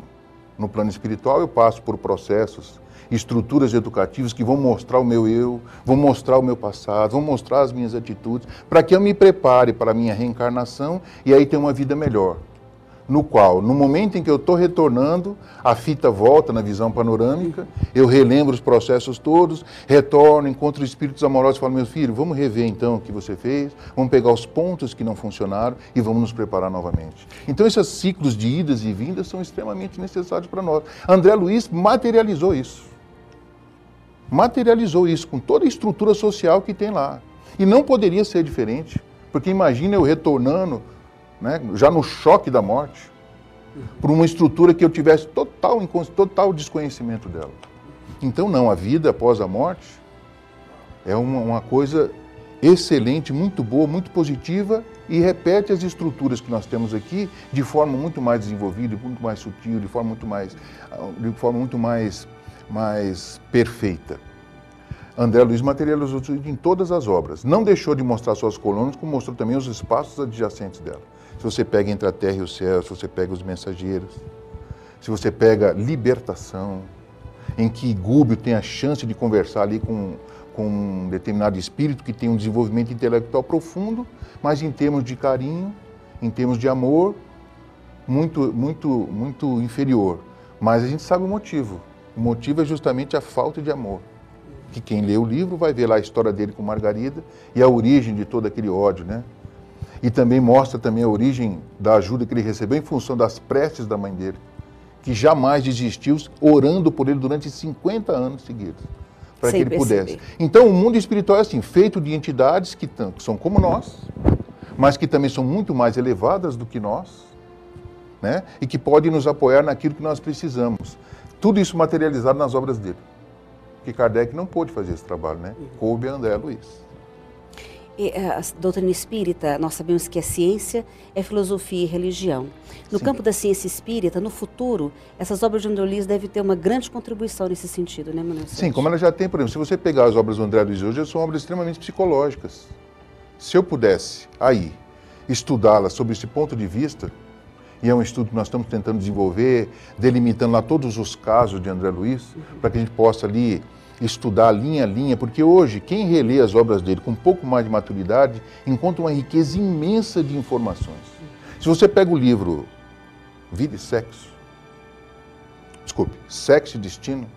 no plano espiritual eu passo por processos, estruturas educativas que vão mostrar o meu eu, vão mostrar o meu passado, vão mostrar as minhas atitudes, para que eu me prepare para a minha reencarnação e aí ter uma vida melhor no qual, no momento em que eu estou retornando, a fita volta na visão panorâmica, eu relembro os processos todos, retorno, encontro espíritos amorosos e falo, meu filho, vamos rever então o que você fez, vamos pegar os pontos que não funcionaram e vamos nos preparar novamente. Então, esses ciclos de idas e vindas são extremamente necessários para nós. André Luiz materializou isso. Materializou isso com toda a estrutura social que tem lá. E não poderia ser diferente, porque imagina eu retornando né, já no choque da morte, por uma estrutura que eu tivesse total, total desconhecimento dela. Então, não, a vida após a morte é uma, uma coisa excelente, muito boa, muito positiva e repete as estruturas que nós temos aqui de forma muito mais desenvolvida, muito mais sutil, de forma muito mais, de forma muito mais, mais perfeita. André Luiz materializou isso em todas as obras. Não deixou de mostrar suas colunas, como mostrou também os espaços adjacentes dela. Se você pega entre a terra e o céu, se você pega os mensageiros, se você pega libertação, em que Gúbio tem a chance de conversar ali com, com um determinado espírito que tem um desenvolvimento intelectual profundo, mas em termos de carinho, em termos de amor, muito, muito, muito inferior. Mas a gente sabe o motivo. O motivo é justamente a falta de amor. Que quem lê o livro vai ver lá a história dele com Margarida e a origem de todo aquele ódio, né? E também mostra também a origem da ajuda que ele recebeu em função das preces da mãe dele, que jamais desistiu orando por ele durante 50 anos seguidos, para que ele perceber. pudesse. Então, o mundo espiritual é assim, feito de entidades que, que são como nós, mas que também são muito mais elevadas do que nós, né? e que podem nos apoiar naquilo que nós precisamos. Tudo isso materializado nas obras dele. Que Kardec não pôde fazer esse trabalho, né? Coube a André Luiz. Eh, a doutrina espírita, nós sabemos que é ciência, é filosofia e religião. No Sim. campo da ciência espírita, no futuro, essas obras de André Luiz devem ter uma grande contribuição nesse sentido, né, Manuel? Sim, como ela já tem, por exemplo, se você pegar as obras do André Luiz hoje, são obras extremamente psicológicas. Se eu pudesse, aí, estudá-las sob esse ponto de vista, e é um estudo que nós estamos tentando desenvolver, delimitando lá todos os casos de André Luiz, uhum. para que a gente possa ali estudar linha a linha, porque hoje quem relê as obras dele com um pouco mais de maturidade encontra uma riqueza imensa de informações. Se você pega o livro Vida e Sexo, desculpe, Sexo e Destino,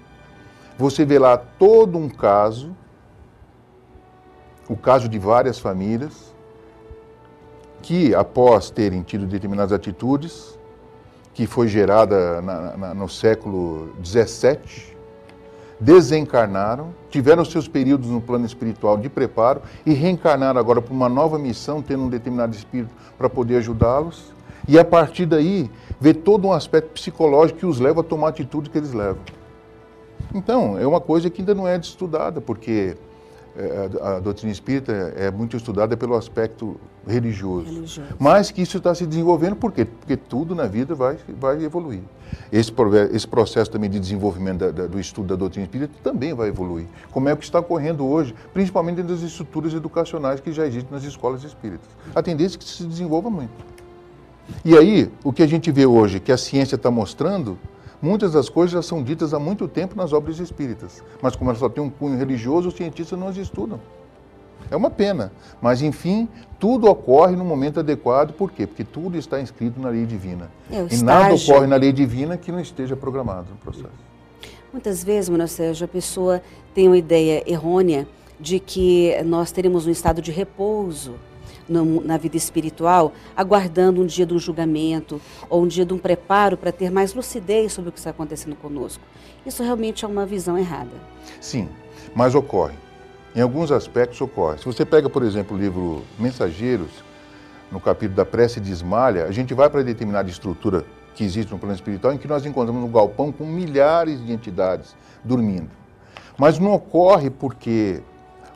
você vê lá todo um caso, o caso de várias famílias, que, após terem tido determinadas atitudes, que foi gerada na, na, no século XVII, desencarnaram, tiveram seus períodos no plano espiritual de preparo e reencarnaram agora para uma nova missão, tendo um determinado espírito para poder ajudá-los. E a partir daí, ver todo um aspecto psicológico que os leva a tomar a atitude que eles levam. Então, é uma coisa que ainda não é estudada, porque é, a doutrina espírita é muito estudada pelo aspecto religioso. religioso. Mas que isso está se desenvolvendo, por quê? Porque tudo na vida vai, vai evoluir. Esse, esse processo também de desenvolvimento da, da, do estudo da doutrina espírita também vai evoluir. Como é que está ocorrendo hoje, principalmente dentro das estruturas educacionais que já existem nas escolas espíritas. A tendência é que se desenvolva muito. E aí, o que a gente vê hoje, que a ciência está mostrando, Muitas das coisas já são ditas há muito tempo nas obras espíritas, mas como elas só têm um cunho religioso, os cientistas não as estudam. É uma pena, mas enfim, tudo ocorre no momento adequado, por quê? Porque tudo está inscrito na lei divina. É, e nada ocorre na lei divina que não esteja programado no processo. Muitas vezes, Manoel Sérgio, a pessoa tem uma ideia errônea de que nós teremos um estado de repouso no, na vida espiritual, aguardando um dia de um julgamento ou um dia de um preparo para ter mais lucidez sobre o que está acontecendo conosco. Isso realmente é uma visão errada. Sim, mas ocorre. Em alguns aspectos ocorre. Se você pega, por exemplo, o livro Mensageiros, no capítulo da prece de Esmalha, a gente vai para determinada estrutura que existe no plano espiritual, em que nós encontramos um galpão com milhares de entidades dormindo. Mas não ocorre porque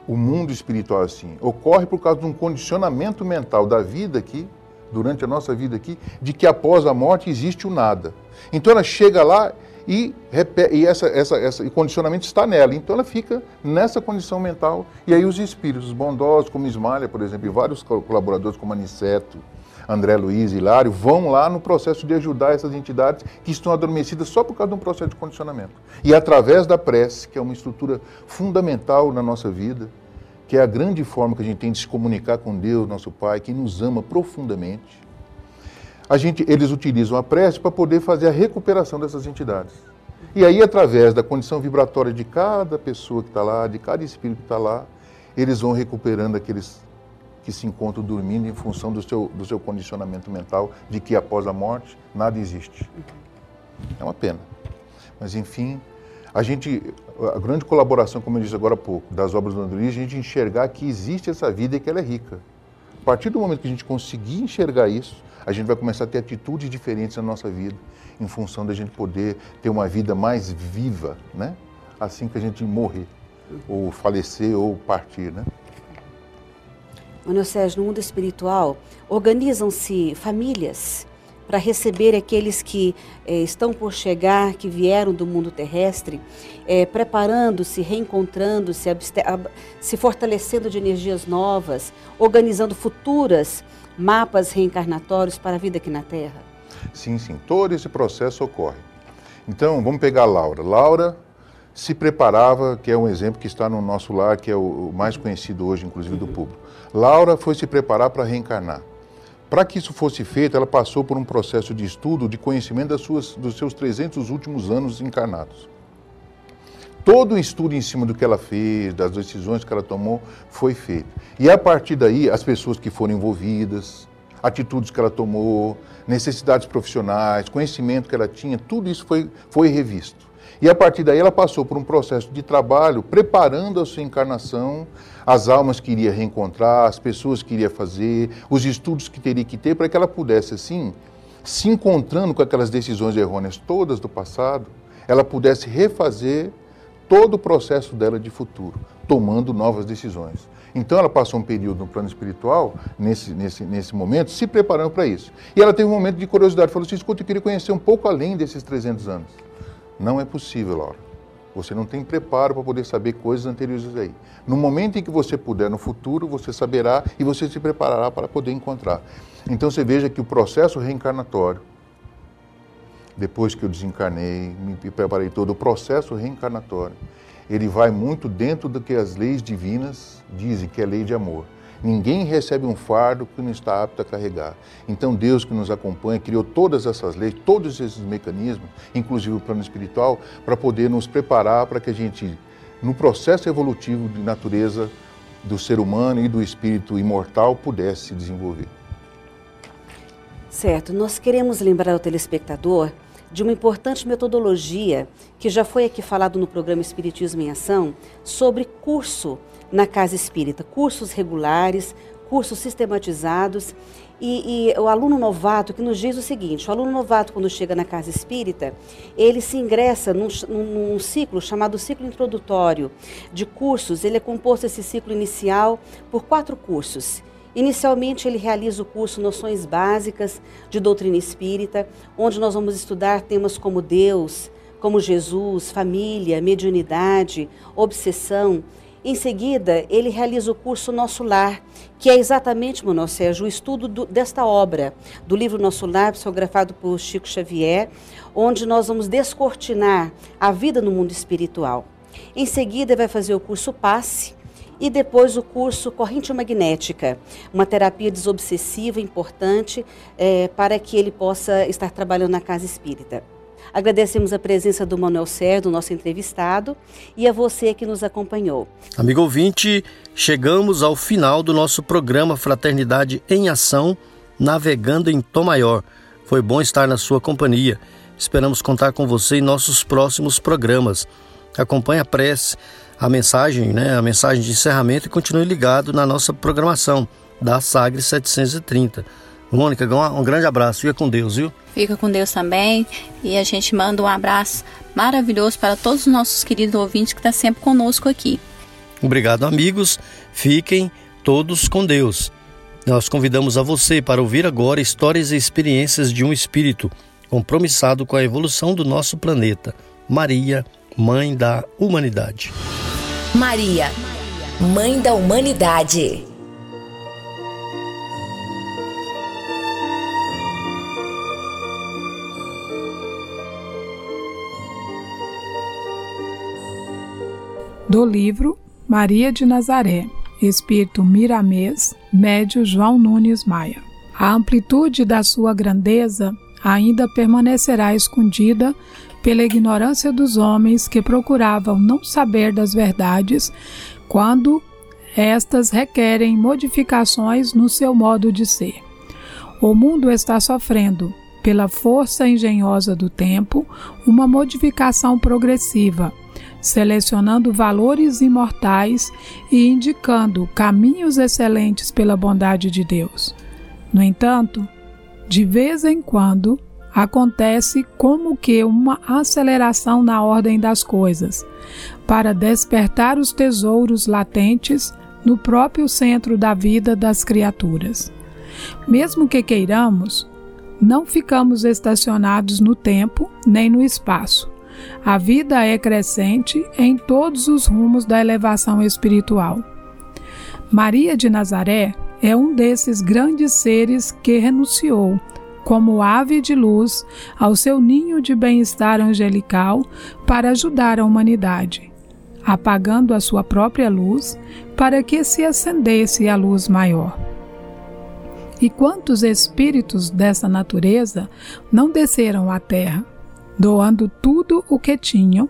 o mundo espiritual assim. Ocorre por causa de um condicionamento mental da vida aqui, durante a nossa vida aqui, de que após a morte existe o nada. Então ela chega lá e, e essa, essa, essa, condicionamento está nela. Então ela fica nessa condição mental. E aí os espíritos bondosos, como Ismalha, por exemplo, e vários colaboradores como Aniceto, André Luiz e Hilário, vão lá no processo de ajudar essas entidades que estão adormecidas só por causa de um processo de condicionamento. E através da prece, que é uma estrutura fundamental na nossa vida, que é a grande forma que a gente tem de se comunicar com Deus, nosso Pai, que nos ama profundamente, a gente, eles utilizam a prece para poder fazer a recuperação dessas entidades. E aí, através da condição vibratória de cada pessoa que está lá, de cada espírito que está lá, eles vão recuperando aqueles que se encontram dormindo em função do seu, do seu condicionamento mental de que após a morte nada existe. É uma pena. Mas enfim, a gente, a grande colaboração, como eu disse agora há pouco, das obras do André, a gente enxergar que existe essa vida e que ela é rica. A partir do momento que a gente conseguir enxergar isso, a gente vai começar a ter atitudes diferentes na nossa vida, em função da gente poder ter uma vida mais viva, né? Assim que a gente morrer, ou falecer, ou partir, né? Manuel Sérgio, no mundo espiritual, organizam-se famílias para receber aqueles que eh, estão por chegar, que vieram do mundo terrestre, eh, preparando-se, reencontrando-se, se fortalecendo de energias novas, organizando futuras mapas reencarnatórios para a vida aqui na Terra? Sim, sim. Todo esse processo ocorre. Então, vamos pegar a Laura. Laura se preparava, que é um exemplo que está no nosso lar, que é o mais conhecido hoje, inclusive, do público. Laura foi se preparar para reencarnar. Para que isso fosse feito, ela passou por um processo de estudo, de conhecimento das suas, dos seus 300 últimos anos encarnados. Todo o estudo em cima do que ela fez, das decisões que ela tomou, foi feito. E a partir daí, as pessoas que foram envolvidas, atitudes que ela tomou, necessidades profissionais, conhecimento que ela tinha, tudo isso foi, foi revisto. E a partir daí ela passou por um processo de trabalho preparando a sua encarnação, as almas que iria reencontrar, as pessoas que iria fazer, os estudos que teria que ter para que ela pudesse assim, se encontrando com aquelas decisões errôneas todas do passado, ela pudesse refazer todo o processo dela de futuro, tomando novas decisões. Então ela passou um período no plano espiritual, nesse, nesse, nesse momento, se preparando para isso. E ela teve um momento de curiosidade, falou assim, escuta, eu queria conhecer um pouco além desses 300 anos. Não é possível, Laura. Você não tem preparo para poder saber coisas anteriores aí. No momento em que você puder, no futuro, você saberá e você se preparará para poder encontrar. Então você veja que o processo reencarnatório, depois que eu desencarnei, me preparei todo, o processo reencarnatório, ele vai muito dentro do que as leis divinas dizem, que é lei de amor. Ninguém recebe um fardo que não está apto a carregar. Então, Deus que nos acompanha criou todas essas leis, todos esses mecanismos, inclusive o plano espiritual, para poder nos preparar para que a gente, no processo evolutivo de natureza do ser humano e do espírito imortal, pudesse se desenvolver. Certo, nós queremos lembrar ao telespectador de uma importante metodologia que já foi aqui falado no programa Espiritismo em Ação sobre curso na Casa Espírita, cursos regulares, cursos sistematizados. E, e, o aluno novato que nos diz o seguinte: o aluno novato, quando chega na casa espírita, ele se ingressa num, num, ciclo chamado ciclo introdutório de cursos. Ele é composto, esse ciclo inicial, por quatro cursos. Inicialmente, ele realiza o curso Noções Básicas de Doutrina Espírita, onde nós vamos estudar temas como Deus, como Jesus, família, mediunidade, obsessão. Em seguida, ele realiza o curso Nosso Lar, que é exatamente, Manuel Sérgio, o estudo do, desta obra, do livro Nosso Lar, psicografado por Chico Xavier, onde nós vamos descortinar a vida no mundo espiritual. Em seguida, vai fazer o curso Passe, e depois o curso Corrente Magnética, uma terapia desobsessiva importante é, para que ele possa estar trabalhando na casa espírita. Agradecemos a presença do Manuel Sérgio, nosso entrevistado, e a você que nos acompanhou. Amigo ouvinte, chegamos ao final do nosso programa Fraternidade em Ação, navegando em Tom Maior. Foi bom estar na sua companhia. Esperamos contar com você em nossos próximos programas. Acompanhe a prece a mensagem, né, a mensagem de encerramento e continue ligado na nossa programação da Sagre 730. Mônica, um grande abraço. Fica com Deus, viu? Fica com Deus também. E a gente manda um abraço maravilhoso para todos os nossos queridos ouvintes que estão tá sempre conosco aqui. Obrigado, amigos. Fiquem todos com Deus. Nós convidamos a você para ouvir agora histórias e experiências de um espírito compromissado com a evolução do nosso planeta. Maria, Mãe da Humanidade. Maria, Mãe da Humanidade. Do livro Maria de Nazaré, Espírito Miramês, Médio João Nunes Maia. A amplitude da sua grandeza ainda permanecerá escondida pela ignorância dos homens que procuravam não saber das verdades quando estas requerem modificações no seu modo de ser. O mundo está sofrendo, pela força engenhosa do tempo, uma modificação progressiva, selecionando valores imortais e indicando caminhos excelentes pela bondade de Deus. No entanto, de vez em quando, acontece como que uma aceleração na ordem das coisas, para despertar os tesouros latentes no próprio centro da vida das criaturas. Mesmo que queiramos, não ficamos estacionados no tempo nem no espaço. A vida é crescente em todos os rumos da elevação espiritual. Maria de Nazaré é um desses grandes seres que renunciou como ave de luz, ao seu ninho de bem-estar angelical para ajudar a humanidade, apagando a sua própria luz para que se acendesse a luz maior. E quantos espíritos dessa natureza não desceram à terra, doando tudo o que tinham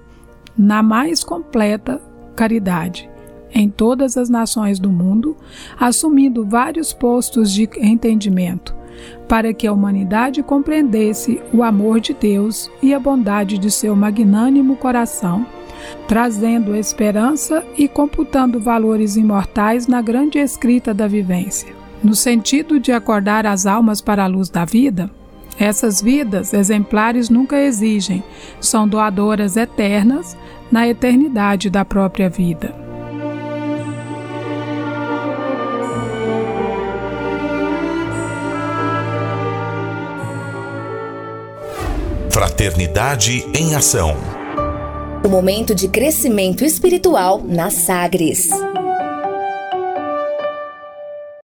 na mais completa caridade? em todas as nações do mundo, assumindo vários postos de entendimento, para que a humanidade compreendesse o amor de Deus e a bondade de seu magnânimo coração, trazendo esperança e computando valores imortais na grande escrita da vivência. No sentido de acordar as almas para a luz da vida, essas vidas exemplares nunca exigem, são doadoras eternas na eternidade da própria vida. Fraternidade em Ação. O momento de crescimento espiritual na Sagres.